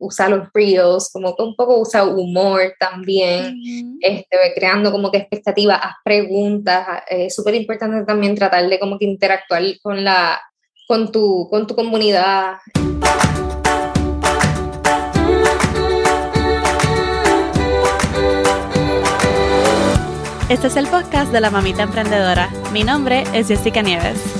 usa los reels, como que un poco usa humor también, este, creando como que expectativas, haz preguntas, es súper importante también tratar de como que interactuar con la, con tu, con tu comunidad. Este es el podcast de la mamita emprendedora. Mi nombre es Jessica Nieves.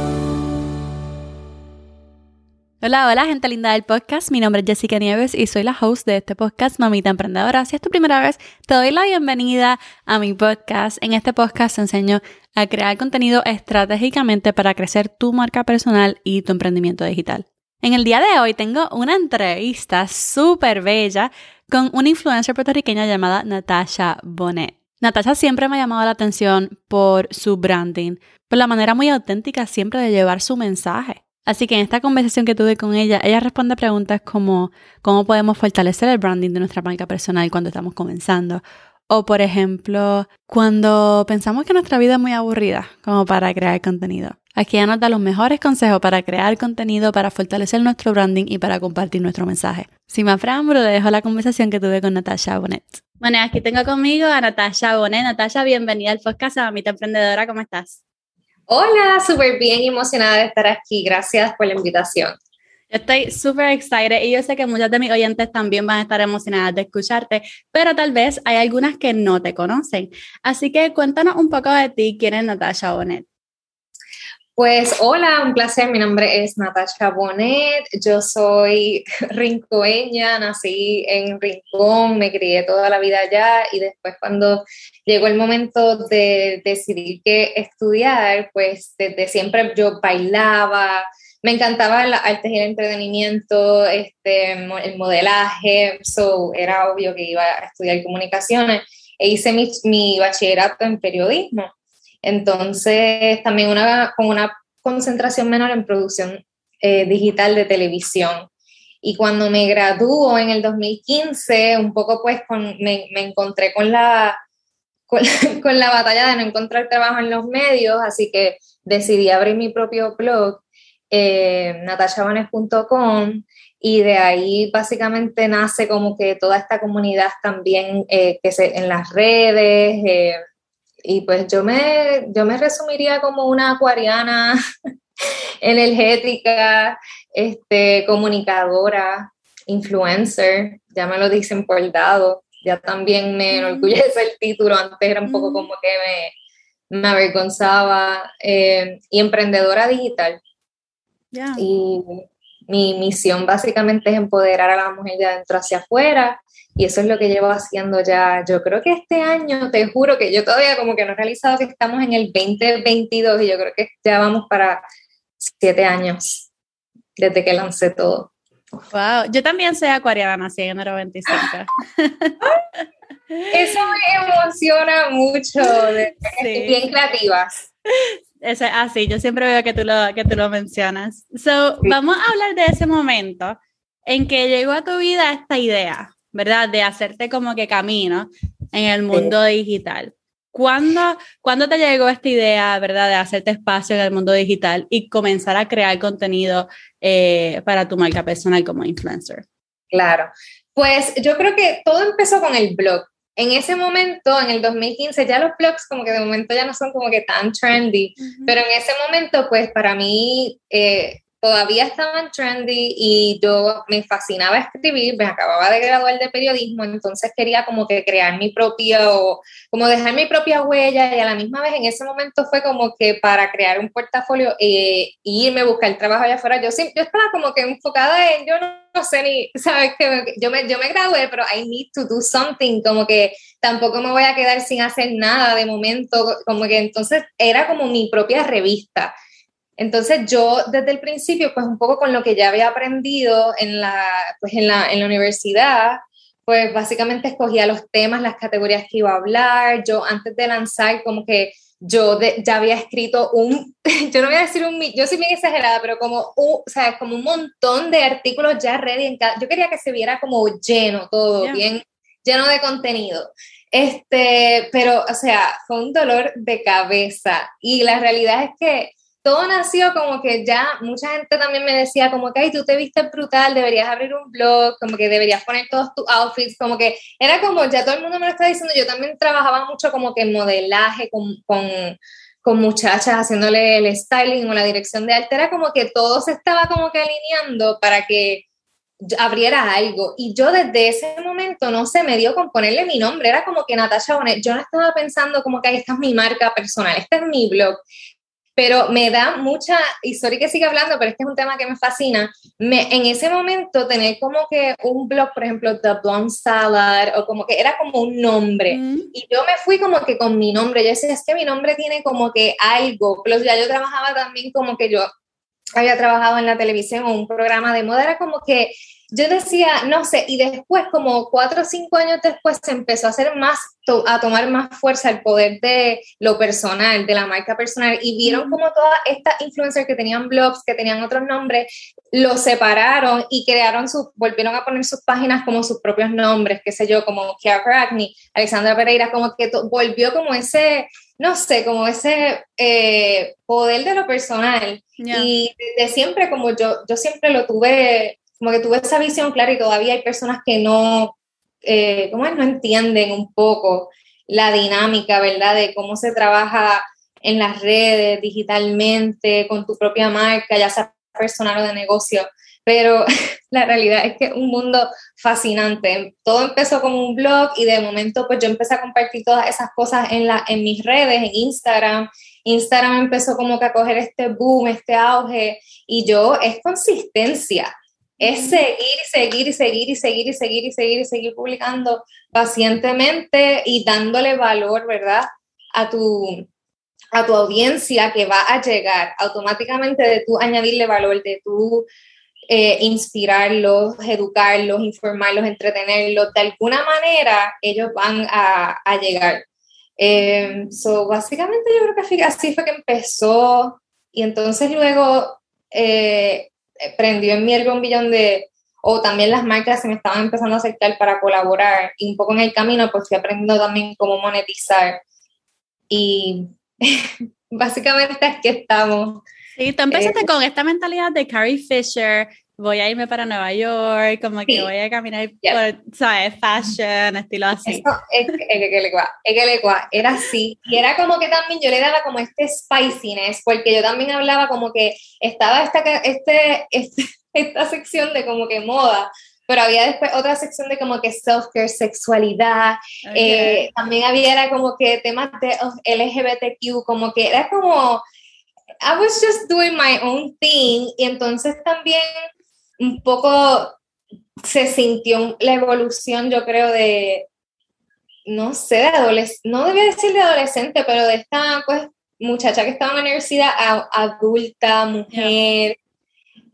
Hola, hola, gente linda del podcast. Mi nombre es Jessica Nieves y soy la host de este podcast, Mamita Emprendedora. Si es tu primera vez, te doy la bienvenida a mi podcast. En este podcast te enseño a crear contenido estratégicamente para crecer tu marca personal y tu emprendimiento digital. En el día de hoy tengo una entrevista súper bella con una influencer puertorriqueña llamada Natasha Bonet. Natasha siempre me ha llamado la atención por su branding, por la manera muy auténtica siempre de llevar su mensaje. Así que en esta conversación que tuve con ella, ella responde preguntas como cómo podemos fortalecer el branding de nuestra marca personal cuando estamos comenzando. O por ejemplo, cuando pensamos que nuestra vida es muy aburrida como para crear contenido. Aquí ella nos da los mejores consejos para crear contenido, para fortalecer nuestro branding y para compartir nuestro mensaje. Sin más preámbulo, dejo la conversación que tuve con Natasha Bonet. Bueno, aquí tengo conmigo a Natasha Bonet. Natasha, bienvenida al podcast Mamita Emprendedora. ¿Cómo estás? Hola, súper bien emocionada de estar aquí. Gracias por la invitación. Estoy súper excited y yo sé que muchas de mis oyentes también van a estar emocionadas de escucharte, pero tal vez hay algunas que no te conocen. Así que cuéntanos un poco de ti, quién es Natasha Bonet. Pues hola, un placer. Mi nombre es Natasha Bonet. Yo soy rincoeña, nací en Rincón, me crié toda la vida allá y después cuando llegó el momento de decidir qué estudiar, pues desde siempre yo bailaba, me encantaba el arte y el entretenimiento, este, el modelaje, so era obvio que iba a estudiar comunicaciones e hice mi bachillerato en periodismo. Entonces, también una, con una concentración menor en producción eh, digital de televisión. Y cuando me graduó en el 2015, un poco pues me, encontré con la, con, la batalla de no encontrar trabajo en los medios, así que decidí abrir mi propio blog, eh, y de ahí básicamente nace como que toda esta comunidad también eh, que se, en las redes, eh, y pues yo me, yo me resumiría como una acuariana energética, este, comunicadora, influencer, ya me lo dicen por el dado, ya también me mm. enorgullece el título, antes era un poco mm. como que me, me avergonzaba, eh, y emprendedora digital. Y mi misión básicamente es empoderar a la mujer de adentro hacia afuera y eso es lo que llevo haciendo ya, yo creo que este año, te juro que yo todavía como que no he realizado que estamos en el 2022 y yo creo que ya vamos para siete años desde que lancé todo. Wow, yo también soy acuariana, nací en el 25. Eso me emociona mucho, de, bien creativas. Ese, ah, sí, yo siempre veo que tú lo, que tú lo mencionas. So, vamos a hablar de ese momento en que llegó a tu vida esta idea. ¿Verdad? De hacerte como que camino en el mundo digital. ¿Cuándo, ¿Cuándo te llegó esta idea, verdad, de hacerte espacio en el mundo digital y comenzar a crear contenido eh, para tu marca personal como influencer? Claro, pues yo creo que todo empezó con el blog. En ese momento, en el 2015, ya los blogs como que de momento ya no son como que tan trendy, pero en ese momento, pues para mí eh, todavía estaban trendy y yo me fascinaba escribir, me acababa de graduar de periodismo, entonces quería como que crear mi propio, como dejar mi propia huella y a la misma vez en ese momento fue como que para crear un portafolio e irme a buscar trabajo allá afuera, yo, yo estaba como que enfocada en, yo no, sé ni, sabes que yo me, yo me gradué, pero I need to do something, como que tampoco me voy a quedar sin hacer nada de momento, como que entonces era como mi propia revista. Entonces yo desde el principio, pues un poco con lo que ya había aprendido en la, pues en la, en la universidad, pues básicamente escogía los temas, las categorías que iba a hablar. Yo antes de lanzar como que yo ya había escrito un, yo no voy a decir un, yo soy bien exagerada, pero como un, o sea, como un montón de artículos ya ready en cada, yo quería que se viera como lleno todo, bien lleno de contenido. Este, pero, o sea, fue un dolor de cabeza y la realidad es que todo nació como que ya mucha gente también me decía como que, ay, tú te viste brutal, deberías abrir un blog, como que deberías poner todos tus outfits, como que era como, ya todo el mundo me lo está diciendo, yo también trabajaba mucho como que modelaje con, con, con muchachas haciéndole el styling o la dirección de arte, era como que todo se estaba como que alineando para que abriera algo. Y yo desde ese momento, no se me dio con ponerle mi nombre, era como que Natasha Bonet, yo no estaba pensando como que ahí esta es mi marca personal, este es mi blog pero me da mucha, y sorry que siga hablando, pero este es un tema que me fascina, me, en ese momento tener como que un blog, por ejemplo, The Blonde Salad, o como que era como un nombre, y yo me fui como que con mi nombre, yo decía, es que mi nombre tiene como que algo, pero ya yo trabajaba también como que yo había trabajado en la televisión o un programa de moda, era como que yo decía, no sé, y después, como cuatro o cinco años después, se empezó a hacer más, a tomar más fuerza el poder de lo personal, de la marca personal, y vieron como todas estas influencers que tenían blogs, que tenían otros nombres, lo separaron y crearon sus, volvieron a poner sus páginas como sus propios nombres, qué sé yo, como Kiara Crackney, Alexandra Pereira, como que volvió como ese, no sé, como ese eh, poder de lo personal. Y de siempre, como yo, yo siempre lo tuve como que tuve esa visión clara y todavía hay personas que no, eh, ¿cómo es? No entienden un poco la dinámica, ¿verdad? De cómo se trabaja en las redes, digitalmente, con tu propia marca, ya sea personal o de negocio. Pero la realidad es que es un mundo fascinante. Todo empezó como un blog y de momento pues yo empecé a compartir todas esas cosas en, la, en mis redes, en Instagram. Instagram empezó como que a coger este boom, este auge y yo es consistencia es seguir y seguir y seguir y seguir y seguir y seguir y seguir publicando pacientemente y dándole valor, ¿verdad? A tu, a tu audiencia que va a llegar automáticamente de tú añadirle valor, de tú eh, inspirarlos, educarlos, informarlos, entretenerlos. De alguna manera ellos van a, a llegar. Eh, so, básicamente yo creo que así fue que empezó y entonces luego eh, prendió en mí el bombillón de, o también las marcas se me estaban empezando a acercar para colaborar y un poco en el camino pues fui aprendiendo también cómo monetizar y básicamente es que estamos. Sí, tú empezaste eh, con esta mentalidad de Carrie Fisher, voy a irme para Nueva York, como que voy a caminar por, ¿sabes? Fashion, estilo así. Eso es, que era así. Y era como que también yo le daba como este spiciness, porque yo también hablaba como que estaba esta, este, este esta sección de como que moda, pero había después otra sección de como que self-care, sexualidad, eh, también había era como que temas de LGBTQ, como que era como... I was just doing my own thing y entonces también un poco se sintió la evolución, yo creo, de, no sé, de adolescente, no debía decir de adolescente, pero de esta, pues, muchacha que estaba en la universidad, adulta, mujer.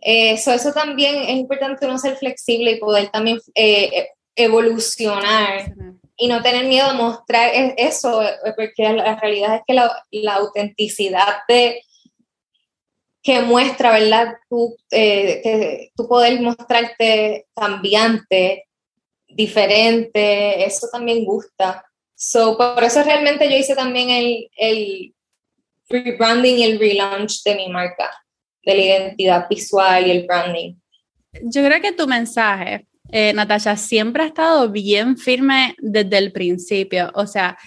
Eso, eso también es importante uno ser flexible y poder también eh, evolucionar y no tener miedo a mostrar e, eso, porque la realidad es que la, la autenticidad de, que muestra, ¿verdad? Tú, eh, que tú poder mostrarte cambiante, diferente, eso también gusta. So, por eso realmente yo hice también el, el rebranding y el relaunch de mi marca, de la identidad visual y el branding. Yo creo que tu mensaje, eh, Natasha, siempre ha estado bien firme desde el principio. O sea,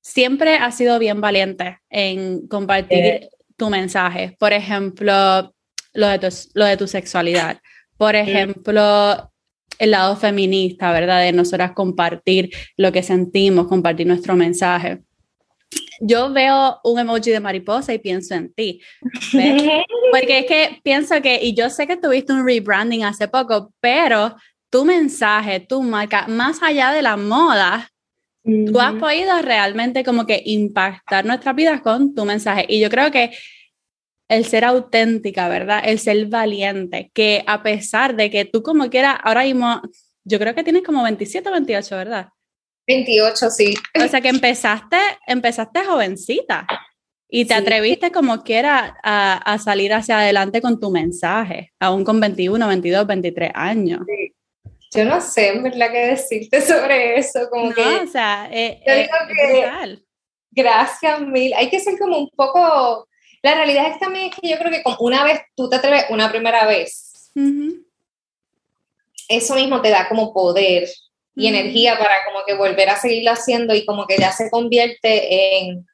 siempre ha sido bien valiente en compartir eh, tu mensaje. Por ejemplo, lo de tu, lo de tu sexualidad. Por ejemplo, el lado feminista, ¿verdad? De nosotras compartir lo que sentimos, compartir nuestro mensaje. Yo veo un emoji de mariposa y pienso en ti. Porque es que pienso que, y yo sé que tuviste un rebranding hace poco, pero tu mensaje, tu marca, más allá de la moda, Tú has podido realmente como que impactar nuestras vidas con tu mensaje. Y yo creo que el ser auténtica, ¿verdad? El ser valiente, que a pesar de que tú como quieras, ahora mismo, yo creo que tienes como 27 o 28, ¿verdad? 28, sí. O sea que empezaste, empezaste jovencita. Y te atreviste como quiera a, a, salir hacia adelante con tu mensaje, aún con 21, 22, 23 años. Yo no sé, en verdad, qué decirte sobre eso. Como no, que, o sea, eh, eh, que, gracias mil. Hay que ser como un poco... La realidad es también es que yo creo que como una vez tú te atreves una primera vez, eso mismo te da como poder y energía para como que volver a seguirlo haciendo y como que ya se convierte en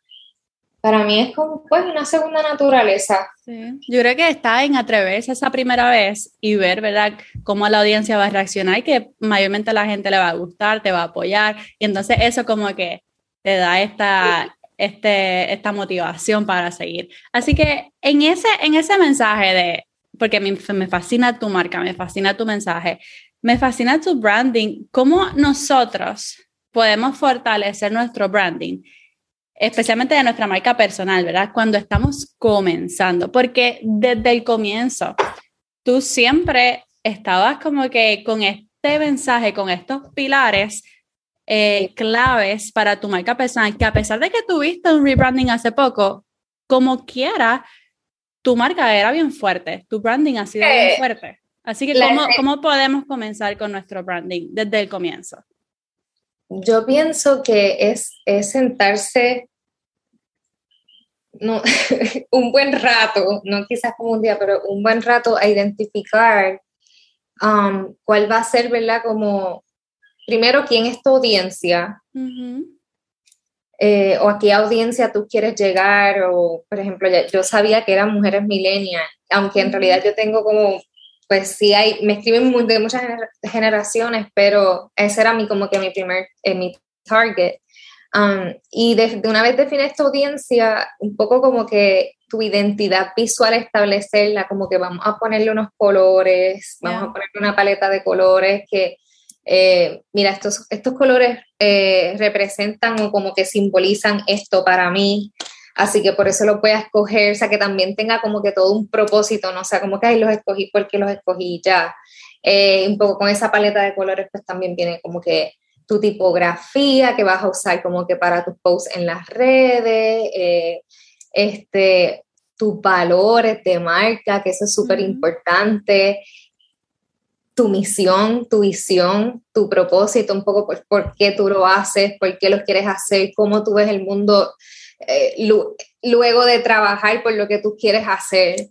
para mí es como pues una segunda naturaleza. Yo creo que está en atreverse esa primera vez y ver, ¿verdad?, cómo la audiencia va a reaccionar y que mayormente la gente le va a gustar, te va a apoyar y entonces eso como que te da esta, este, esta motivación para seguir. Así que en ese, en ese mensaje de, porque me, me fascina tu marca, me fascina tu mensaje, me fascina tu branding, ¿cómo nosotros podemos fortalecer nuestro branding? Especialmente de nuestra marca personal, ¿verdad? Cuando estamos comenzando, porque desde el comienzo tú siempre estabas como que con este mensaje, con estos pilares eh, claves para tu marca personal, que a pesar de que tuviste un rebranding hace poco, como quiera, tu marca era bien fuerte, tu branding ha sido bien fuerte. Así que, ¿cómo, ¿cómo podemos comenzar con nuestro branding desde el comienzo? Yo pienso que es, es sentarse no, un buen rato, no quizás como un día, pero un buen rato a identificar um, cuál va a ser, ¿verdad? Como, primero, quién es tu audiencia, eh, o a qué audiencia tú quieres llegar, o, por ejemplo, yo sabía que eran mujeres millennials, aunque en realidad yo tengo como, pues sí hay, me escriben de muchas generaciones, pero ese era mi, como que mi primer, eh, mi target. Um, y de, una vez defines tu audiencia, un poco como que tu identidad visual establecerla, como que vamos a ponerle unos colores, vamos a ponerle una paleta de colores que, eh, mira, estos, estos colores eh, representan o como que simbolizan esto para mí, así que por eso lo voy a escoger, o sea, que también tenga como que todo un propósito, no o sea, como que ahí los escogí porque los escogí ya. Eh, un poco con esa paleta de colores, pues también viene como que tu tipografía que vas a usar como que para tus posts en las redes, eh, este, tus valores de marca, que eso es súper importante, tu misión, tu visión, tu propósito, un poco por, por, qué tú lo haces, por qué lo quieres hacer, cómo tú ves el mundo eh, luego de trabajar por lo que tú quieres hacer.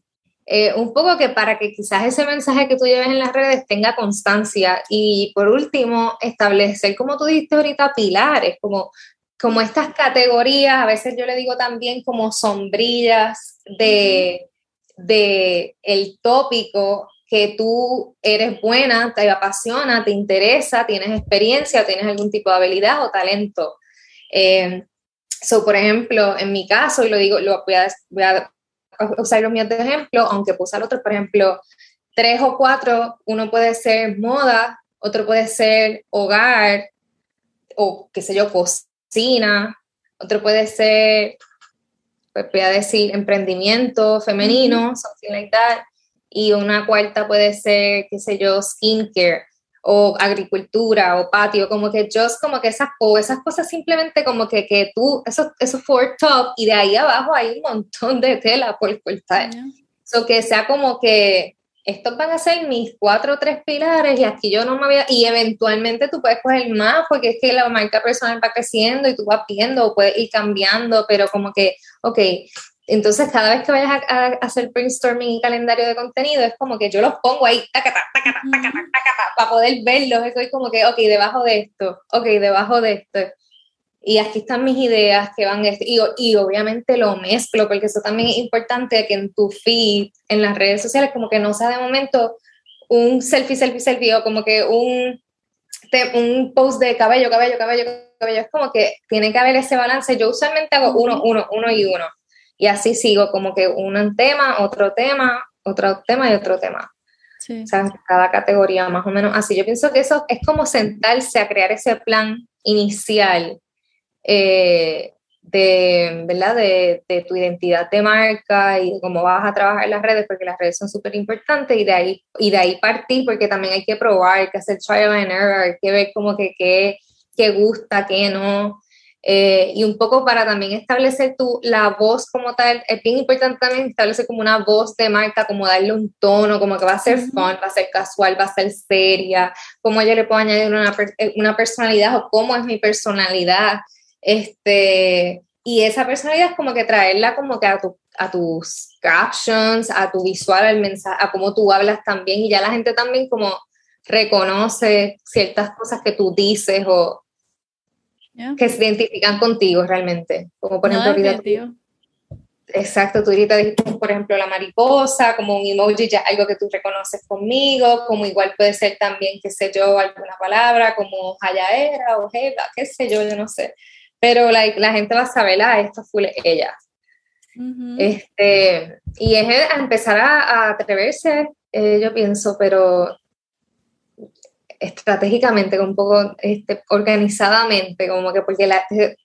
Eh, un poco que para que quizás ese mensaje que tú lleves en las redes tenga constancia y por último establecer, como tú dijiste ahorita, pilares, como, como estas categorías, a veces yo le digo también como sombrillas de, de el tópico que tú eres buena, te apasiona, te interesa, tienes experiencia, tienes algún tipo de habilidad o talento. Eh, so, por ejemplo, en mi caso, y lo digo, lo voy a, voy a usar los míos de ejemplo, aunque puse al otro, por ejemplo, tres o cuatro, uno puede ser moda, otro puede ser hogar, o qué sé yo, cocina, otro puede ser, pues voy a decir, emprendimiento femenino, something like that, y una cuarta puede ser, qué sé yo, skincare o agricultura o patio, como que just como que esas, o esas cosas simplemente como que, que tú, eso, eso for top y de ahí abajo hay un montón de tela por cortar. So que sea como que estos van a ser mis cuatro o tres pilares y aquí yo no me voy a, y eventualmente tú puedes coger más porque es que la marca personal va creciendo y tú vas viendo o puedes ir cambiando, pero como que, ok, entonces, cada vez que vayas a, hacer brainstorming y calendario de contenido, es como que yo los pongo ahí, para poder verlos. Estoy como que, ok, debajo de esto, ok, debajo de esto. Y aquí están mis ideas que van, este, y, y obviamente lo mezclo, porque eso también es importante que en tu feed, en las redes sociales, como que no sea de momento un selfie, selfie, selfie, o como que un, un post de cabello, cabello, cabello, cabello. Es como que tiene que haber ese balance. Yo usualmente hago uno, uno, uno y uno y así sigo como que un tema, otro tema, otro tema y otro tema. Sí. O sea, cada categoría más o menos así. Yo pienso que eso es como sentarse a crear ese plan inicial eh, de, ¿verdad? De, de, tu identidad de marca y de cómo vas a trabajar las redes, porque las redes son súper importantes y de ahí y de ahí partir, porque también hay que probar, hay que hacer trial and error, hay que ver como que qué, qué gusta, qué no. Eh, y un poco para también establecer tu, la voz como tal, es bien importante también establecer como una voz de marca, como darle un tono, como que va a ser fun, va a ser casual, va a ser seria, cómo yo le puedo añadir una, eh, una personalidad o cómo es mi personalidad. Este, y esa personalidad es como que traerla como que a, tu, a tus captions, a tu visual, al mensaje, a cómo tú hablas también, y ya la gente también como reconoce ciertas cosas que tú dices o que se identifican contigo realmente. Como por ejemplo, exacto, tú ahorita dijiste, por ejemplo, la mariposa, como un emoji, ya algo que tú reconoces conmigo, como igual puede ser también, qué sé yo, alguna palabra, como Jayaera o Jeva, qué sé yo, yo no sé. Pero la, la gente va a saber, ah, esto fue ella. este, y es empezar a, atreverse, eh, yo pienso, pero estratégicamente, un poco este, organizadamente, como que porque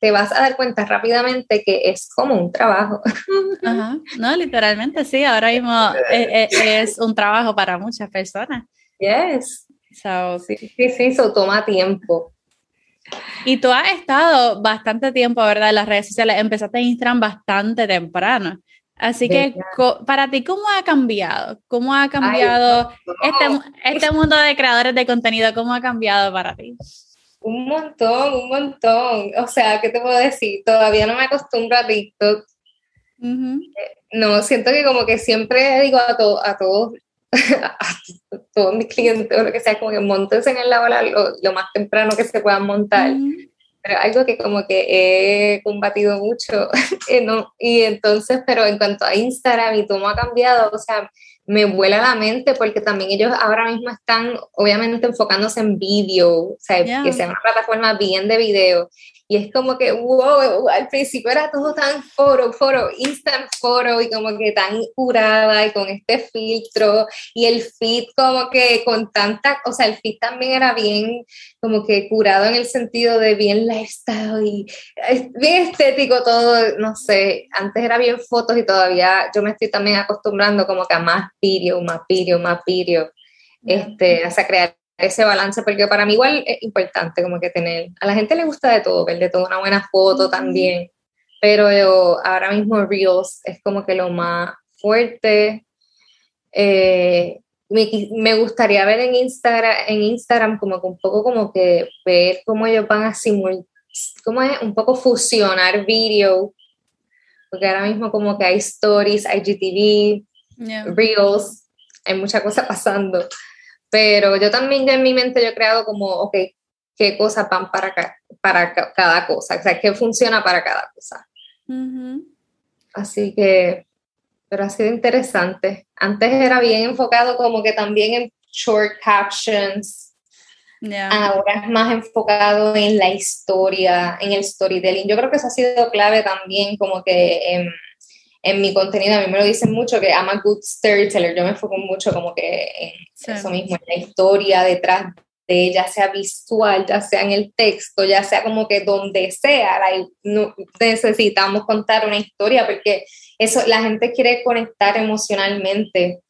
te, vas a dar cuenta rápidamente que es como un trabajo. Ajá. No, literalmente sí, ahora mismo es, es, un trabajo para muchas personas. Yes. So, sí, sí, sí, eso toma tiempo. Y tú has estado bastante tiempo, ¿verdad? En las redes sociales, empezaste en Instagram bastante temprano. Así que para ti, ¿cómo ha cambiado? ¿Cómo ha cambiado este, este mundo de creadores de contenido? ¿Cómo ha cambiado para ti? Un montón, un montón. O sea, ¿qué te puedo decir? Todavía no me acostumbro a TikTok. Eh, no, siento que como que siempre digo a, a todos, a todos mis clientes o lo que sea, como que montense en el la lo, más temprano que se puedan montar pero algo que como que he combatido mucho, eh, ¿no? y entonces, pero en cuanto a Instagram y cómo ha cambiado, o sea, me vuela la mente porque también ellos ahora mismo están obviamente enfocándose en vídeo, o sea, que sea una plataforma bien de video. Y es como que, wow, al principio era todo tan foro, foro, instant foro y como que tan curada y con este filtro y el fit como que con tanta, o sea, el fit también era bien como que curado en el sentido de bien lifestyle y bien estético todo, no sé, antes era bien fotos y todavía yo me estoy también acostumbrando como que a más video, más video, más video, este, hasta crear ese balance, porque para mí igual es importante como que tener, a la gente le gusta de todo, ver de todo una buena foto también, pero yo, ahora mismo Reels es como que lo más fuerte. Eh, me, gustaría ver en Instagram, en Instagram como que un poco como que ver cómo ellos van a simular, cómo es un poco fusionar video, porque ahora mismo como que hay stories, hay GTV, Reels, hay mucha cosa pasando. Pero yo también ya en mi mente yo he creado como, ok, qué cosas van para, para cada cosa, o sea, qué funciona para cada cosa. Así que, pero ha sido interesante. Antes era bien enfocado como que también en short captions. Ahora es más enfocado en la historia, en el storytelling. Yo creo que eso ha sido clave también, como que en, en mi contenido, a mí me lo dicen mucho que I'm a good storyteller, yo me enfoco mucho como que en eso mismo, en la historia detrás de ella, sea visual, ya sea en el texto, ya sea como que donde sea, necesitamos contar una historia porque eso, la gente quiere conectar emocionalmente.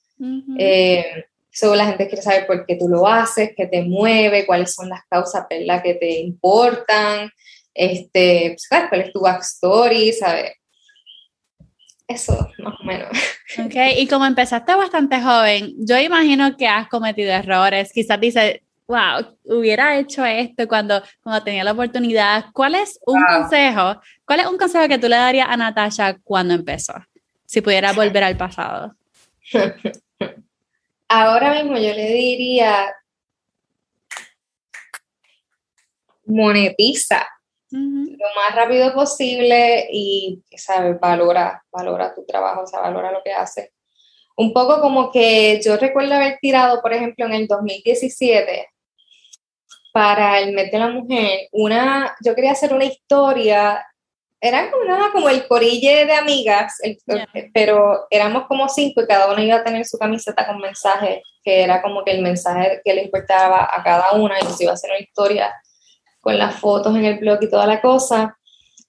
Eh, la gente quiere saber por qué tú lo haces, qué te mueve, cuáles son las causas ¿verdad? que te importan, este, pues, cuál es tu backstory, ¿sabes? Eso, más o menos. Ok, y como empezaste bastante joven, yo imagino que has cometido errores. Quizás dices, wow, hubiera hecho esto cuando, cuando tenía la oportunidad. ¿Cuál es un consejo? ¿Cuál es un consejo que tú le darías a Natasha cuando empezó? Si pudiera volver al pasado. Ahora mismo yo le diría monetiza lo más rápido posible y, ¿sabes? Valora, valora tu trabajo, o sea, valora lo que haces. Un poco como que yo recuerdo haber tirado, por ejemplo, en el 2017, para el mes de la mujer, una, yo quería hacer una historia, era como nada como el corille de amigas, pero éramos como cinco y cada una iba a tener su camiseta con mensaje, que era como que el mensaje que le importaba a cada una y nos iba a hacer una historia con las fotos en el blog y toda la cosa.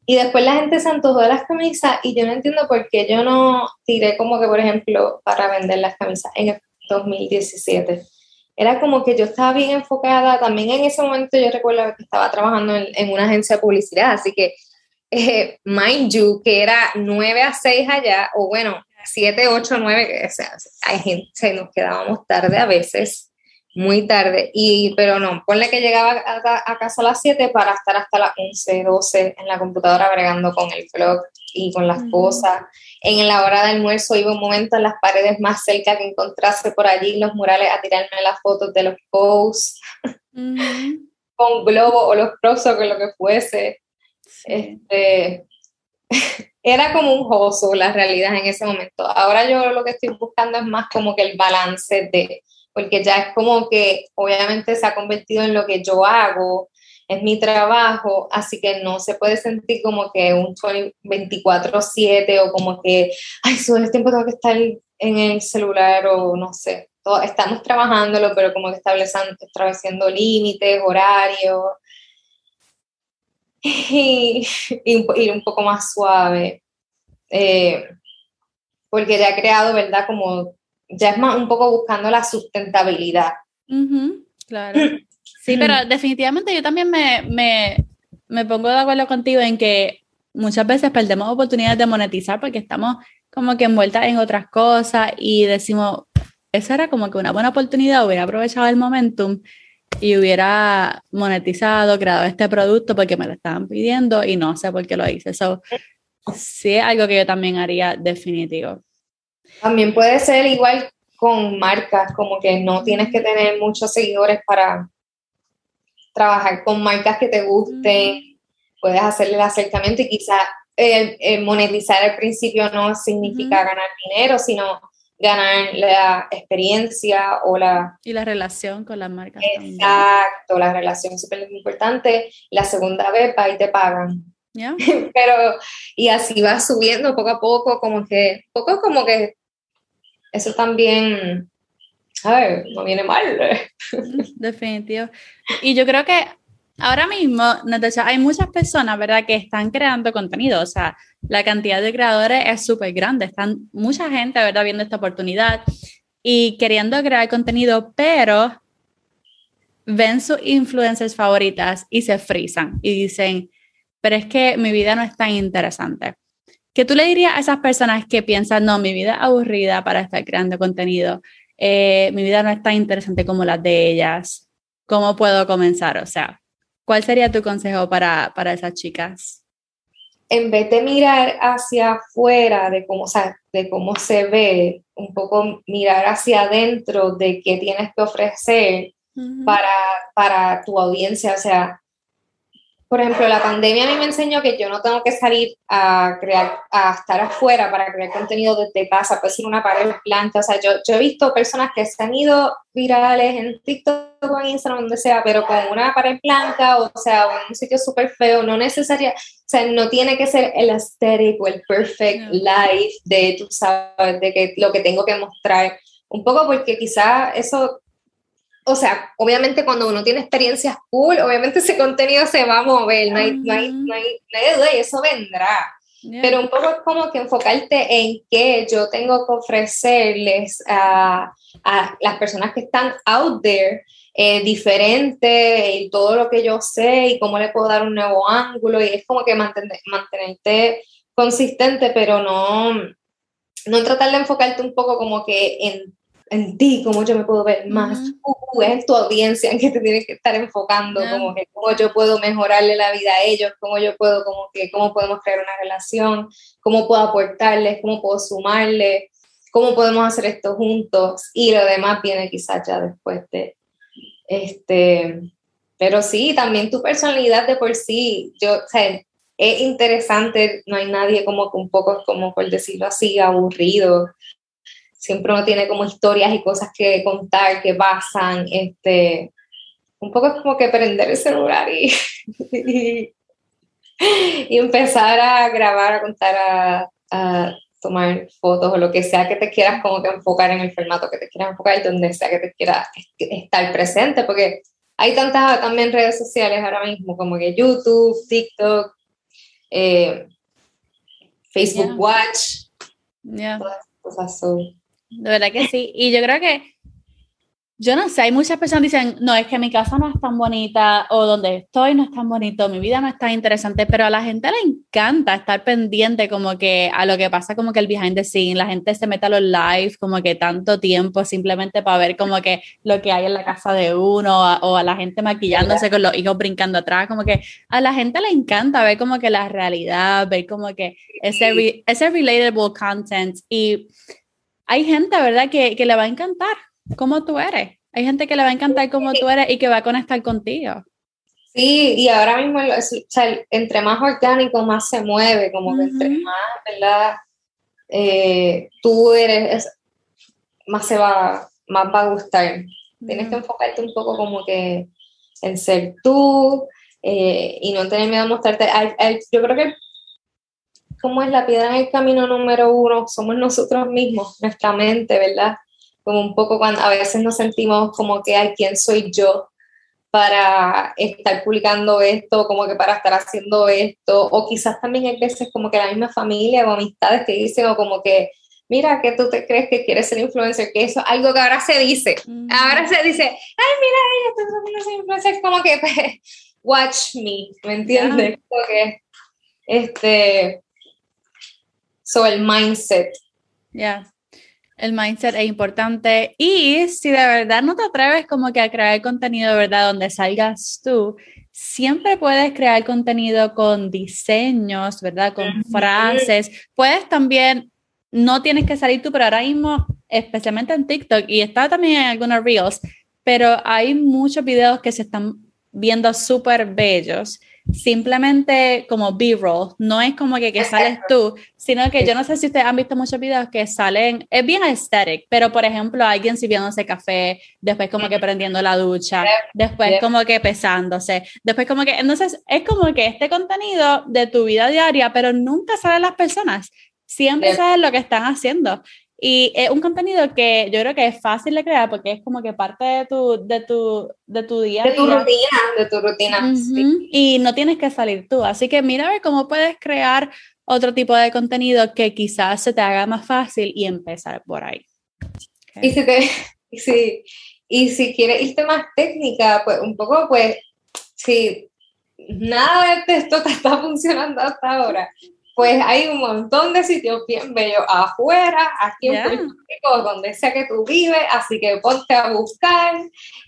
Y después la gente se antojó de las camisas y yo no entiendo por qué yo no tiré como que, por ejemplo, para vender las camisas en el 2017. era como que yo estaba bien enfocada, también en ese momento yo recuerdo que estaba trabajando en, una agencia de publicidad, así que, eh, mind you, que era 9 a 6 allá, o bueno, 7, 8, 9, o sea, hay gente, nos quedábamos tarde a veces, muy tarde, y, pero no, ponle que llegaba a, casa a las 7 para estar hasta las 11, 12 en la computadora bregando con el blog y con las cosas. En la hora de almuerzo iba un momento en las paredes más cerca que encontrase por allí los murales a tirarme las fotos de los posts con globo o los props o con lo que fuese. Este, era como un gozo la realidad en ese momento. Ahora yo lo que estoy buscando es más como que el balance de, porque ya es como que obviamente se ha convertido en lo que yo hago, es mi trabajo, así que no se puede sentir como que un 24/7 o como que, ay, todo el tiempo tengo que estar en el celular o no sé. Estamos trabajándolo, pero como que estableciendo, estableciendo límites, horarios y, ir un poco más suave. Eh, porque ya he creado, ¿verdad? Como ya es más un poco buscando la sustentabilidad. claro. Sí, pero definitivamente yo también me, pongo de acuerdo contigo en que muchas veces perdemos oportunidades de monetizar porque estamos como que envueltas en otras cosas y decimos, esa era como que una buena oportunidad, hubiera aprovechado el momentum y hubiera monetizado, creado este producto porque me lo estaban pidiendo y no sé por qué lo hice. Eso sí es algo que yo también haría definitivo. También puede ser igual con marcas, como que no tienes que tener muchos seguidores para trabajar con marcas que te gusten, puedes hacerle el acercamiento y quizás eh, monetizar al principio no significa ganar dinero, sino ganar la experiencia o la... Y la relación con las marcas. Exacto, la relación es súper importante. La segunda vez va y te pagan. Pero, y así va subiendo poco a poco, como que, poco como que eso también, a ver, no viene mal. Definitivo. Y yo creo que ahora mismo, Natasha, hay muchas personas, ¿verdad?, que están creando contenido. O sea, la cantidad de creadores es súper grande. Están mucha gente, ¿verdad?, viendo esta oportunidad y queriendo crear contenido, pero ven sus influencers favoritas y se frisan y dicen, pero es que mi vida no es tan interesante. ¿Qué tú le dirías a esas personas que piensan, no, mi vida es aburrida para estar creando contenido, eh, mi vida no es tan interesante como las de ellas? ¿Cómo puedo comenzar? O sea, ¿cuál sería tu consejo para, para esas chicas? En vez de mirar hacia afuera de cómo, de cómo se ve, un poco mirar hacia adentro de qué tienes que ofrecer para, para tu audiencia, o sea, por ejemplo, la pandemia a mí me enseñó que yo no tengo que salir a crear, a estar afuera para crear contenido desde casa, puede ser una pared blanca. O sea, yo, yo he visto personas que se han ido virales en TikTok o en Instagram, donde sea, pero con una pared blanca, o sea, un sitio súper feo, no necesaria, o sea, no tiene que ser el aesthetic o el perfect life de, tú sabes, de que lo que tengo que mostrar. Un poco porque quizá eso o sea, obviamente cuando uno tiene experiencias cool, obviamente ese contenido se va a mover, no hay, no hay, no hay, duda y eso vendrá. Pero un poco como que enfocarte en qué yo tengo que ofrecerles a, a las personas que están out there, eh, diferente y todo lo que yo sé y cómo le puedo dar un nuevo ángulo y es como que mantener, mantenerte consistente, pero no, no tratar de enfocarte un poco como que en en ti, cómo yo me puedo ver más, uh, es en tu audiencia en que te tienes que estar enfocando, como que cómo yo puedo mejorarle la vida a ellos, cómo yo puedo, como que, cómo podemos crear una relación, cómo puedo aportarles, cómo puedo sumarles, cómo podemos hacer esto juntos, y lo demás viene quizás ya después de, este, pero sí, también tu personalidad de por sí, yo, o sea, es interesante, no hay nadie como que un poco, como por decirlo así, aburrido, siempre uno tiene como historias y cosas que contar que pasan, este, un poco es como que prender el celular y, y, empezar a grabar, a contar, a, a, tomar fotos o lo que sea que te quieras como que enfocar en el formato que te quieras enfocar, donde sea que te quieras estar presente, porque hay tantas también redes sociales ahora mismo, como que YouTube, TikTok, eh, Facebook Watch, todas esas cosas son de verdad que sí. Y yo creo que Yo no sé, hay muchas personas que dicen, no, es que mi casa no es tan bonita o donde estoy no es tan bonito, mi vida no es tan interesante, pero a la gente le encanta estar pendiente como que a lo que pasa como que el behind the scene, la gente se mete a los live como que tanto tiempo simplemente para ver como que lo que hay en la casa de uno o a, la gente maquillándose con los hijos brincando atrás, como que a la gente le encanta ver como que la realidad, ver como que ese, ese relatable content y hay gente, ¿verdad?, que, que le va a encantar cómo tú eres. Hay gente que le va a encantar cómo tú eres y que va a conectar contigo. Sí, y ahora mismo, o sea, entre más orgánico, más se mueve, como que entre más, ¿verdad? Eh, tú eres, más se va, más va a gustar. Tienes que enfocarte un poco como que en ser tú eh, y no tener miedo a mostrarte. yo creo que como es la piedra en el camino número uno, somos nosotros mismos, nuestra mente, ¿verdad? como un poco cuando a veces nos sentimos como que, ay, ¿quién soy yo para estar publicando esto, como que para estar haciendo esto? O quizás también hay veces como que la misma familia o amistades que dicen, o como que, mira, que tú te crees que quieres ser influencer, que eso es algo que ahora se dice. Ahora se dice, ay, mira, ella está ser influencer, como que, pues, watch me, ¿me entiendes? Yeah. este, so el mindset. Ya. El mindset es importante y si de verdad no te atreves como que a crear contenido de verdad donde salgas tú, siempre puedes crear contenido con diseños, ¿verdad? Con frases. Puedes también, no tienes que salir tú, pero ahora mismo, especialmente en TikTok y está también en algunos reels, pero hay muchos videos que se están viendo súper bellos simplemente como B-roll, no es como que, que sales tú, sino que yo no sé si ustedes han visto muchos videos que salen, es bien aesthetic, pero por ejemplo alguien sirviéndose café, después como que prendiendo la ducha, después como que pesándose, después como que, entonces es como que este contenido de tu vida diaria, pero nunca salen las personas, siempre sabes lo que están haciendo. Y es un contenido que yo creo que es fácil de crear porque es como que parte de tu, de tu, de tu día. De tu rutina, de tu rutina. Y no tienes que salir tú. Así que mira a ver cómo puedes crear otro tipo de contenido que quizás se te haga más fácil y empezar por ahí. Y, si te, y, si, y si quieres irte más técnica, pues un poco, pues, si nada de esto te está funcionando hasta ahora, pues hay un montón de sitios bien bellos afuera, aquí en Puerto Rico, donde sea que tú vives, así que ponte a buscar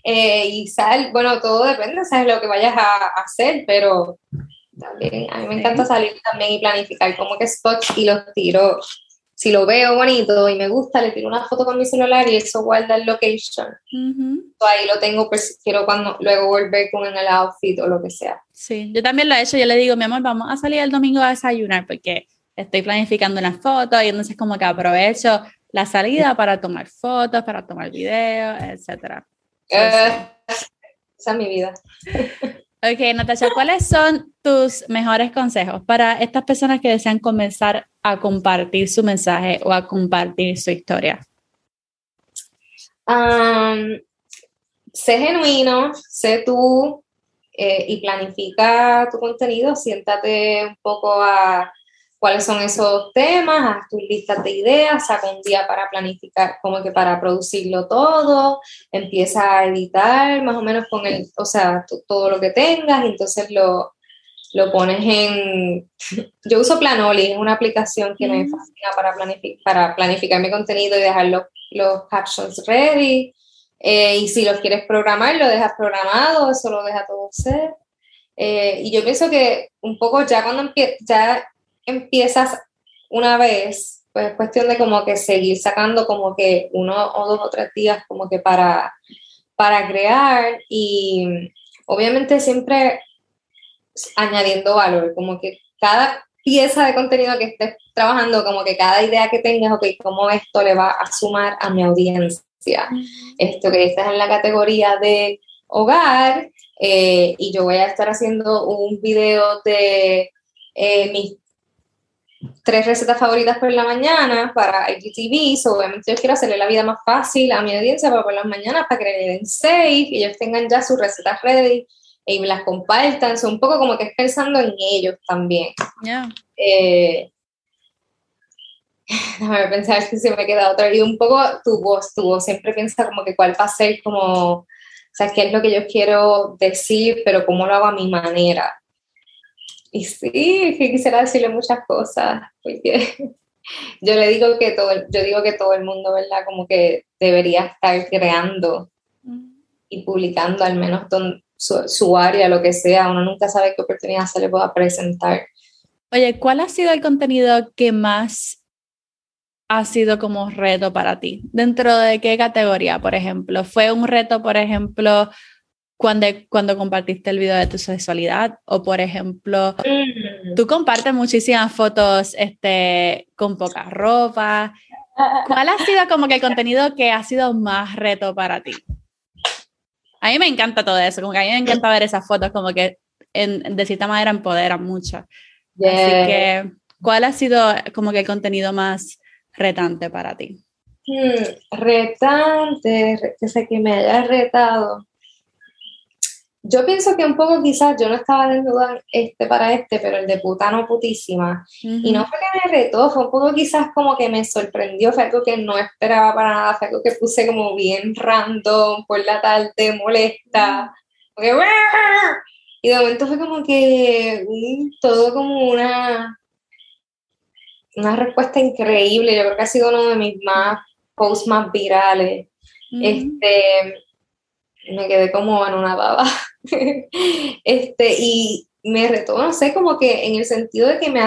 eh, y sal, bueno, todo depende, sabes lo que vayas a, hacer, pero también a mí me encanta salir también y planificar como que spots y los tiro si lo veo bonito y me gusta, le tiro una foto con mi celular y eso guarda el location. ahí lo tengo, pues quiero cuando luego volver con el outfit o lo que sea. Sí, yo también lo he hecho. Yo le digo, mi amor, vamos a salir el domingo a desayunar porque estoy planificando una foto y entonces como que aprovecho la salida para tomar fotos, para tomar videos, etc. Eh, esa es mi vida. Ok, Natasha, ¿cuáles son tus mejores consejos para estas personas que desean comenzar a compartir su mensaje o a compartir su historia? sé genuino, sé tú eh, y planifica tu contenido, siéntate un poco a cuáles son esos temas, haz tus listas de ideas, saca un día para planificar, como que para producirlo todo, empieza a editar más o menos con el, o sea, todo lo que tengas y entonces lo, lo pones en... Yo uso Planoli, es una aplicación que me fascina para, para planificar mi contenido y dejar los, los captions ready. Eh, y si los quieres programar, lo dejas programado, eso lo deja todo ser. Eh, y yo pienso que un poco ya cuando ya empiezas una vez, pues es cuestión de como que seguir sacando como que uno o dos o tres días como que para, para crear y obviamente siempre añadiendo valor, como que cada pieza de contenido que estés trabajando, como que cada idea que tengas, ok, cómo esto le va a sumar a mi audiencia. Esto que estás en la categoría de hogar eh, y yo voy a estar haciendo un video de eh, mis tres recetas favoritas por la mañana para IGTV, so obviamente yo quiero hacerle la vida más fácil a mi audiencia para por las mañanas, para que le den safe, y ellos tengan ya sus recetas ready y me las compartan, son un poco como que es pensando en ellos también. Yeah. Eh, déjame pensar si se me queda otra. Y un poco tu voz, tu voz siempre piensa como que cuál va a ser como, o sea, qué es lo que yo quiero decir, pero cómo lo hago a mi manera. Y sí, que quisiera decirle muchas cosas, porque yo le digo que todo, yo digo que todo el mundo, ¿verdad? Como que debería estar creando y publicando al menos su, su, área, lo que sea. Uno nunca sabe qué oportunidad se le pueda presentar. Oye, ¿cuál ha sido el contenido que más ha sido como reto para ti? ¿Dentro de qué categoría, por ejemplo? ¿Fue un reto, por ejemplo, cuando, cuando compartiste el video de tu sexualidad? O, por ejemplo, mm. tú compartes muchísimas fotos este, con poca ropa. ¿Cuál ha sido como que el contenido que ha sido más reto para ti? A mí me encanta todo eso, como que a mí me encanta ver esas fotos, como que en, de cierta manera empoderan mucho. Así que, ¿cuál ha sido como que el contenido más retante para ti? Hmm, retante, que sé que me haya retado. Yo pienso que un poco quizás yo no estaba desnuda este para este, pero el de putano putísima. Y no fue que me retó, fue un poco quizás como que me sorprendió, fue algo que no esperaba para nada, fue algo que puse como bien random por la tarde, molesta. y de momento fue como que todo como una, una respuesta increíble. Yo creo que ha sido uno de mis más posts más virales. Este me quedé como en una baba. este, y me retó, no sé, como que en el sentido de que me,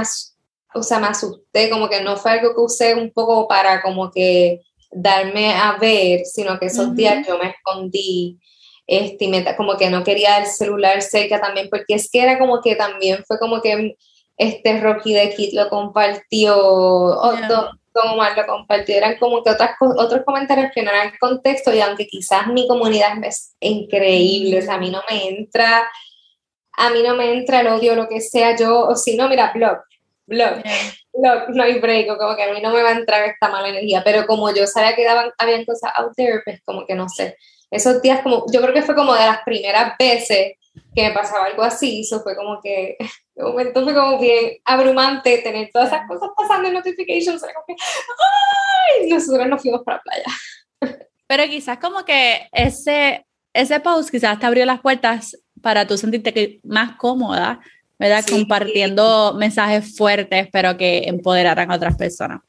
o sea, me asusté, como que no fue algo que usé un poco para como que darme a ver, sino que esos días yo me escondí, este, y como que no quería el celular cerca también, porque es que era como que también fue como que este Rocky de Kid lo compartió, como Omar lo compartió, eran como que otras, otros comentarios que no eran el contexto y aunque quizás mi comunidad es increíble, o sea, a mí no me entra, a mí no me entra el odio, lo que sea, yo, o si no, mira, blog, blog, blog, no hay break, como que a mí no me va a entrar esta mala energía, pero como yo sabía que daban, habían cosas out there, pues como que no sé, esos días como, yo creo que fue como de las primeras veces que me pasaba algo así, eso fue como que, de momento fue como bien abrumante tener todas esas cosas pasando en notifications, como que, ¡ay! nosotros nos fuimos para la playa. Pero quizás como que ese, ese post quizás te abrió las puertas para tú sentirte más cómoda, ¿verdad? Compartiendo mensajes fuertes, pero que empoderaran a otras personas.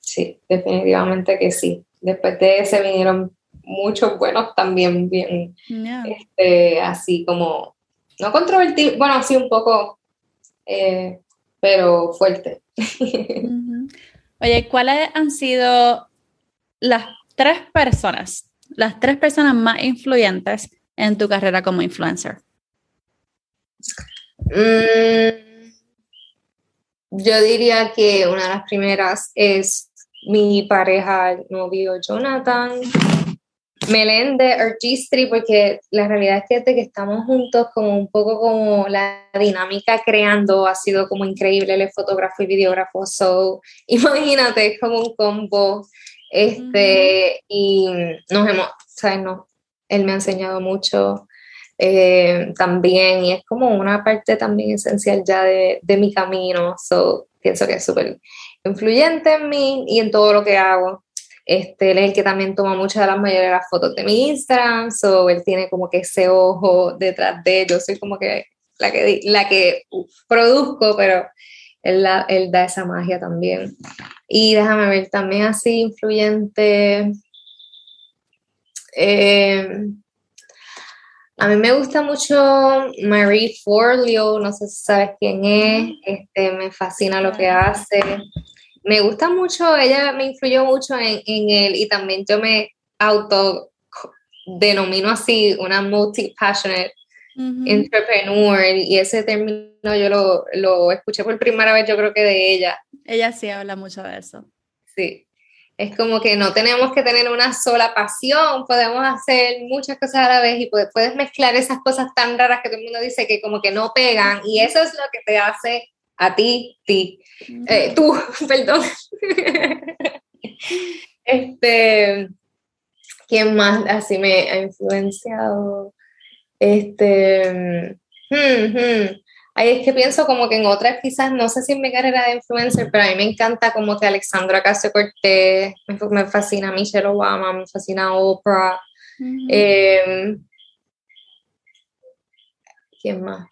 Sí, definitivamente que sí. Después de ese vinieron muchos buenos también, bien, este, así como no controvertido, bueno, sí un poco, eh, pero fuerte. Oye, ¿cuáles han sido las tres personas, las tres personas más influyentes en tu carrera como influencer? Mm, yo diría que una de las primeras es mi pareja, novio Jonathan. Melende Artistry, porque la realidad es que desde que estamos juntos, como un poco como la dinámica creando ha sido como increíble, él es fotógrafo y videógrafo, so imagínate, es como un combo, este, y nos hemos, ¿sabes? No, él me ha enseñado mucho eh, también, y es como una parte también esencial ya de, de mi camino, so pienso que es súper influyente en mí y en todo lo que hago. Este, él es el que también toma muchas de las mayores las fotos de mi Instagram, so él tiene como que ese ojo detrás de yo soy como que la que, la que produzco, pero él, él da esa magia también. Y déjame ver, también así influyente. Eh, a mí me gusta mucho Marie Forleo, no sé si sabes quién es, este, me fascina lo que hace me gusta mucho, ella me influyó mucho en, en él y también yo me auto denomino así una multi-passionate entrepreneur y ese término yo lo, lo, escuché por primera vez yo creo que de ella. Ella sí habla mucho de eso. Sí, es como que no tenemos que tener una sola pasión, podemos hacer muchas cosas a la vez y puedes, puedes mezclar esas cosas tan raras que todo el mundo dice que como que no pegan y eso es lo que te hace a ti, ti, eh, tú, perdón. este, ¿quién más así me ha influenciado? Este, hmm, hmm. Ahí es que pienso como que en otras quizás, no sé si en mi carrera de influencer, pero a mí me encanta como que Alexandra Casio Cortés, me, fascina Michelle Obama, me fascina Oprah. Em, ¿Quién más?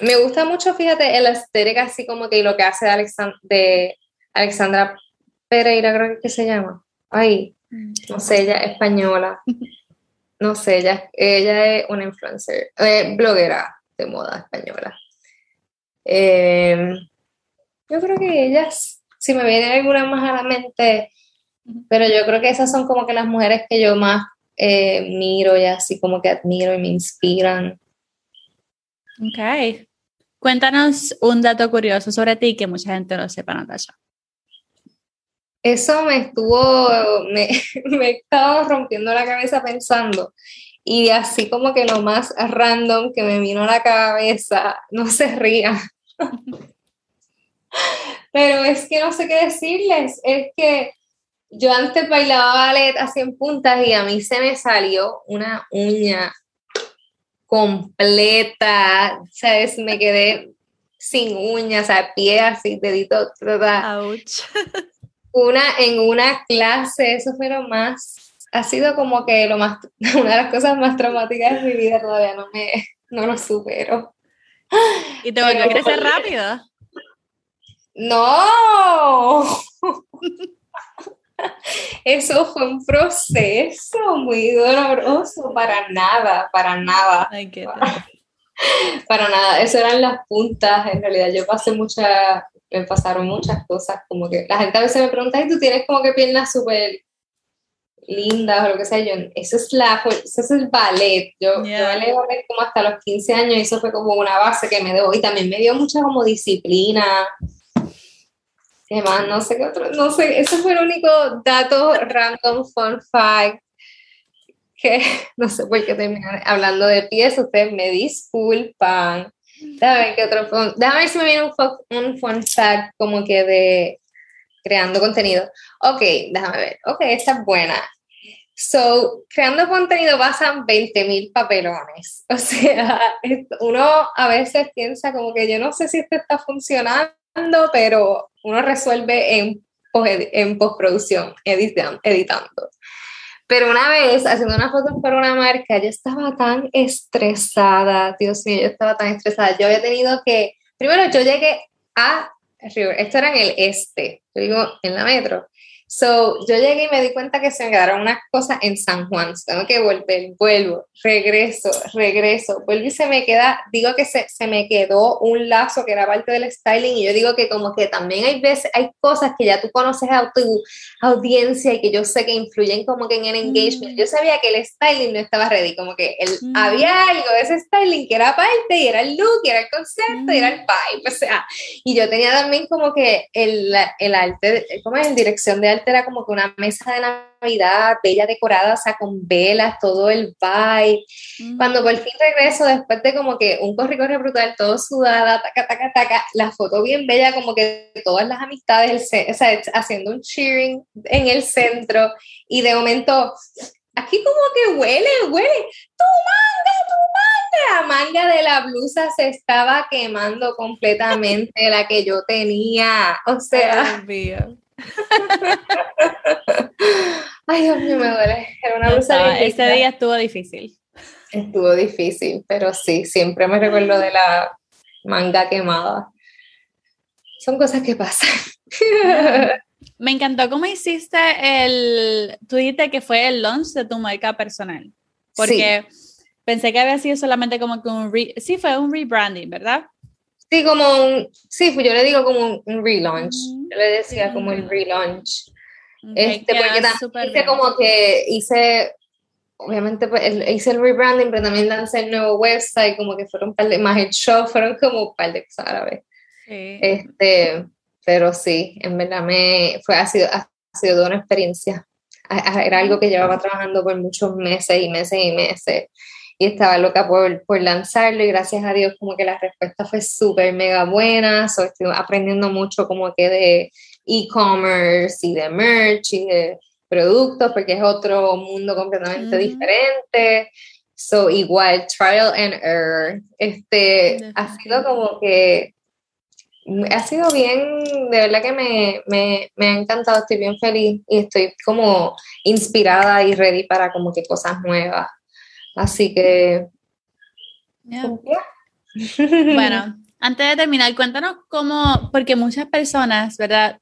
Me gusta mucho, fíjate, el estética así como que lo que hace de, de Alexandra Pereira, creo que se llama. Ay, no sé, ella es española. No sé, ella, ella es una influencer, eh, bloguera de moda española. Em, yo creo que ellas, si me viene alguna más a la mente, pero yo creo que esas son como que las mujeres que yo más eh, miro y así como que admiro y me inspiran. Ok. Cuéntanos un dato curioso sobre ti que mucha gente no sepa, Natasha. Eso me estuvo, me, me estaba rompiendo la cabeza pensando y así como que lo más random que me vino a la cabeza, no se ría. Pero es que no sé qué decirles, es que yo antes bailaba ballet así en puntas y a mí se me salió una uña completa, ¿sabes? Me quedé sin uñas, a pie así, dedito, Ouch. Una, en una clase, eso fue lo más, ha sido como que lo más, una de las cosas más traumáticas de mi vida, todavía no me, no lo supero. ¿Y te volvió a crecer rápido? No. Eso fue un proceso muy doloroso, para nada, para nada. para nada, eso eran las puntas, en realidad. Yo pasé muchas, me pasaron muchas cosas, como que la gente a veces me pregunta, ¿y tú tienes como que piernas súper lindas o lo que sea? Yo, eso es, la, eso es el ballet, yo, yo ballet como hasta los 15 años y eso fue como una base que me dio, y también me dio mucha como disciplina, ¿Qué más? No sé qué otro, no sé, ese fue el único dato random fun fact que no sé por qué terminar hablando de pies, ustedes me disculpan. Déjame ver qué otro déjame ver si me viene un fun, un fun fact como que de creando contenido. Ok, déjame ver. Ok, esta es buena. So, creando contenido pasan 20 mil papelones. O sea, uno a veces piensa como que yo no sé si esto está funcionando pero uno resuelve en, en postproducción, editando. Pero una vez haciendo una foto para una marca, yo estaba tan estresada, Dios mío, yo estaba tan estresada. Yo había tenido que, primero yo llegué a esto era en el este, yo digo en la metro, So, yo llegué y me di cuenta que se me quedaron unas cosas en San Juan. Tengo que volver, vuelvo, regreso, regreso, vuelvo y se me queda, digo que se, se, me quedó un lazo que era parte del styling y yo digo que como que también hay veces, hay cosas que ya tú conoces a tu audiencia y que yo sé que influyen como que en el engagement. Yo sabía que el styling no estaba ready, como que el, había algo de ese styling que era parte y era el look, y era el concepto, y era el vibe, o sea, y yo tenía también como que el, el arte, como en dirección de arte era como que una mesa de Navidad bella decorada, o sea, con velas, todo el vibe. Cuando por fin regreso, después de como que un corri corre brutal, todo sudada, taca, taca, taca, la foto bien bella, como que todas las amistades, o sea, haciendo un cheering en el centro, y de momento, aquí como que huele, huele, tu manga, tu manga. La manga de la blusa se estaba quemando completamente, la que yo tenía, o sea. Ay, Dios mío, me duele. Era una blusa Ese día estuvo difícil. Estuvo difícil, pero sí, siempre me recuerdo de la manga quemada. Son cosas que pasan. Me encantó cómo hiciste el. Tú dijiste que fue el launch de tu marca personal. Porque pensé que había sido solamente como que un. sí, fue un rebranding, ¿verdad? Sí, como un, sí, yo le digo como un, relaunch. Yo le decía como el relaunch. este, porque también hice como que hice, obviamente pues, hice el rebranding, pero también lancé el nuevo website, como que fueron un par de, más el show, fueron como un par de la vez. Este, pero sí, en verdad me, fue, ha sido, ha sido toda una experiencia. Era algo que llevaba trabajando por muchos meses y meses y meses y estaba loca por, por, lanzarlo y gracias a Dios como que la respuesta fue súper mega buena, so, estoy aprendiendo mucho como que de e-commerce y de merch y de productos porque es otro mundo completamente diferente. So, igual, trial and error. Este, ha sido como que, ha sido bien, de verdad que me, me, me, ha encantado, estoy bien feliz y estoy como inspirada y ready para como que cosas nuevas. Así que... Bueno, antes de terminar, cuéntanos cómo, porque muchas personas, ¿verdad?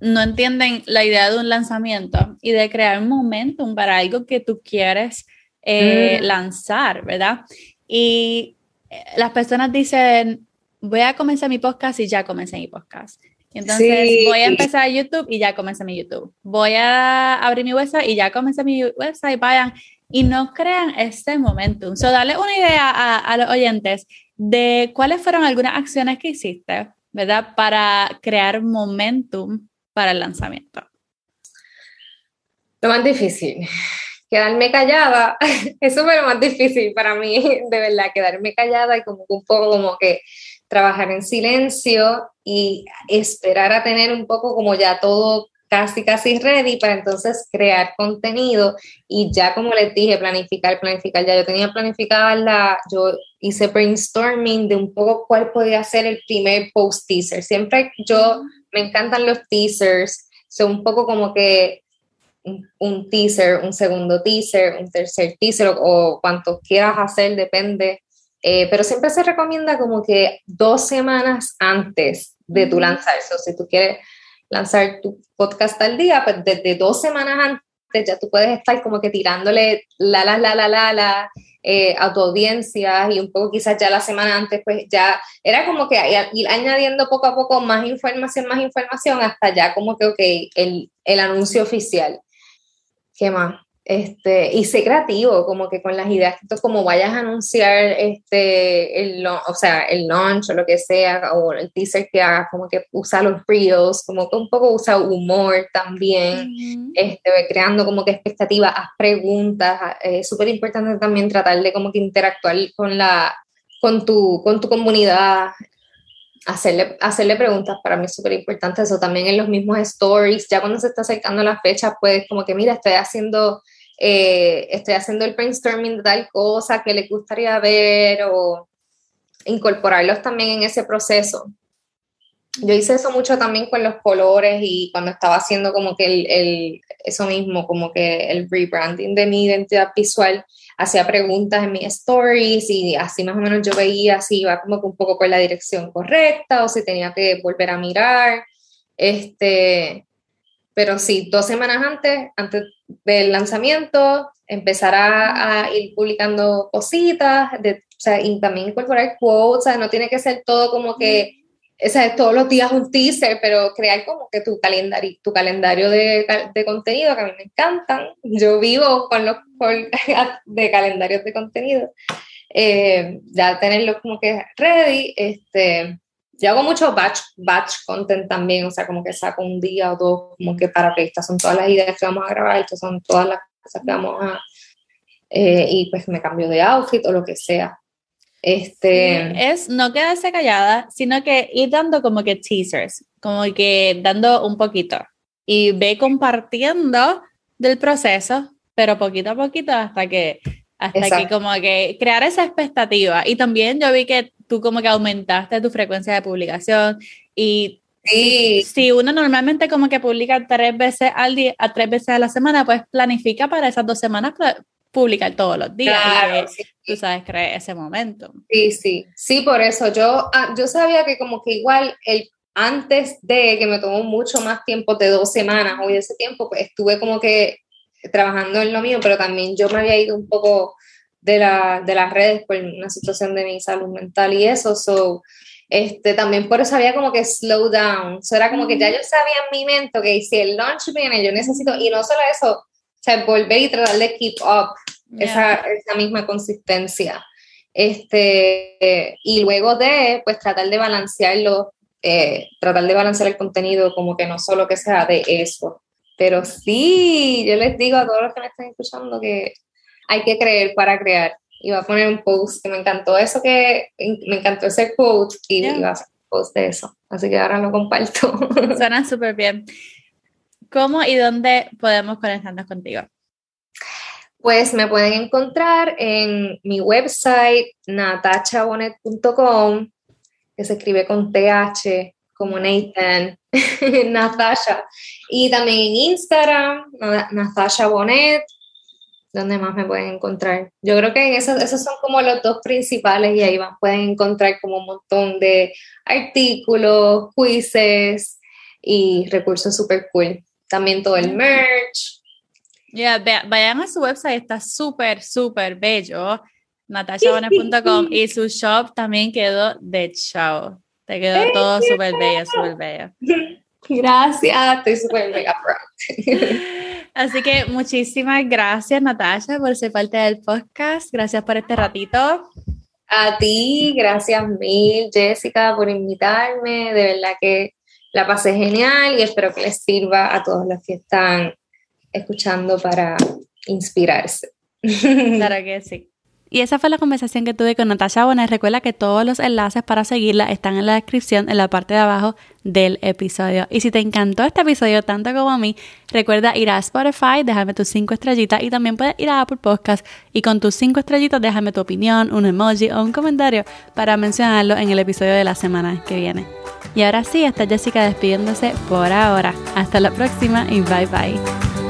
No entienden la idea de un lanzamiento y de crear un momentum para algo que tú quieres eh, mm. lanzar, ¿verdad? Y eh, las personas dicen, voy a comenzar mi podcast y ya comencé mi podcast. Entonces voy a empezar YouTube y ya comencé mi YouTube. Voy a abrir mi website y ya comencé mi website. Vayan y no crean este momentum. So, dale una idea a, a los oyentes de cuáles fueron algunas acciones que hiciste, ¿verdad? Para crear momentum para el lanzamiento. Lo más difícil, quedarme callada, eso fue lo más difícil para mí, de verdad, quedarme callada y como un poco como que trabajar en silencio y esperar a tener un poco como ya todo casi, casi ready para entonces crear contenido y ya como les dije, planificar, planificar, ya yo tenía planificada la, yo hice brainstorming de un poco cuál podía ser el primer post teaser. Siempre yo me encantan los teasers, son un poco como que un, teaser, un segundo teaser, un tercer teaser o, cuanto quieras hacer, depende. Eh, pero siempre se recomienda como que dos semanas antes de tu lanzar eso. Si tú quieres lanzar tu podcast al día, pues desde dos semanas antes ya tú puedes estar como que tirándole la, la, la, la, la, la eh, a tu audiencia y un poco quizás ya la semana antes, pues ya era como que ir añadiendo poco a poco más información, más información, hasta ya como que, ok, el, el anuncio oficial. ¿Qué más? Este, y sé creativo, como que con las ideas, como vayas a anunciar este, el, o sea, el launch o lo que sea, o el teaser que hagas, como que usa los reels, como que un poco usa humor también, este, creando como que expectativas, haz preguntas, es súper importante también tratar de como que interactuar con la, con tu, con tu comunidad, hacerle, hacerle preguntas para mí es súper importante eso también en los mismos stories, ya cuando se está acercando la fecha, pues como que mira, estoy haciendo eh, estoy haciendo el brainstorming de tal cosa que le gustaría ver o incorporarlos también en ese proceso. Yo hice eso mucho también con los colores y cuando estaba haciendo como que el, el, eso mismo, como que el rebranding de mi identidad visual, hacía preguntas en mis stories y así más o menos yo veía si iba como que un poco por la dirección correcta o si tenía que volver a mirar. Este, pero sí, dos semanas antes, antes del lanzamiento, empezar a, ir publicando cositas, de, o sea, y también incorporar quotes, o sea, no tiene que ser todo como que, o sea, todos los días un teaser, pero crear como que tu calendario, tu calendario de, de contenido, que a mí me encantan. Yo vivo con los de calendarios de contenido. Eh, ya tenerlo como que ready, este, yo hago mucho batch, batch content también, o sea, como que saco un día o dos, como que para que estas son todas las ideas que vamos a grabar, estas son todas las cosas que vamos a... Eh, y pues me cambio de outfit o lo que sea. Este... es no quedarse callada, sino que ir dando como que teasers, como que dando un poquito. Y ve compartiendo del proceso, pero poquito a poquito hasta que hasta que como que crear esa expectativa. Y también yo vi que tú como que aumentaste tu frecuencia de publicación y si, uno normalmente como que publica tres veces al día, a tres veces a la semana, pues planifica para esas dos semanas publicar todos los días. Claro, Tú sabes, crear ese momento. Sí, sí, sí, por eso yo, ah, yo sabía que como que igual el antes de que me tomó mucho más tiempo de dos semanas, hoy ese tiempo, pues estuve como que trabajando en lo mío, pero también yo me había ido un poco de, la, de las redes por una situación de mi salud mental y eso. So, este, también por eso había como que slow down. So, era como que ya yo sabía en mi mente que si el launch viene, yo necesito, y no solo eso, o sea, volver y tratar de keep up esa, esa, misma consistencia. Este, y luego de, pues, tratar de balancearlo, eh, tratar de balancear el contenido como que no solo que sea de eso. Pero sí, yo les digo a todos los que me están escuchando que hay que creer para crear. Iba a poner un post que me encantó eso que me encantó ese quote y iba a hacer un post de eso. Así que ahora lo comparto. Suena súper bien. ¿Cómo y dónde podemos conectarnos contigo? Pues me pueden encontrar en mi website natachabonet.com, que se escribe con TH, como Nathan, Natasha. Y también en Instagram, Natasha Bonet, donde más me pueden encontrar. Yo creo que en esos, esos son como los dos principales y ahí van, pueden encontrar como un montón de artículos, quizzes y recursos súper cool. También todo el merch. Ya, vayan a su website, está súper, súper bello, natashabonet.com y su shop también quedó de chao. Te quedó todo súper bello, súper bello. Gracias, estoy súper mega proud. Así que muchísimas gracias, Natasha, por ser parte del podcast. Gracias por este ratito. A ti, gracias mil, Jessica, por invitarme. De verdad que la pasé genial y espero que les sirva a todos los que están escuchando para inspirarse. Claro que sí. Y esa fue la conversación que tuve con Natasha Bonet. Recuerda que todos los enlaces para seguirla están en la descripción, en la parte de abajo del episodio. Y si te encantó este episodio tanto como a mí, recuerda ir a Spotify, déjame tus cinco estrellitas y también puedes ir a Apple Podcast y con tus cinco estrellitas déjame tu opinión, un emoji o un comentario para mencionarlo en el episodio de la semana que viene. Y ahora sí, está Jessica despidiéndose por ahora. Hasta la próxima y bye bye.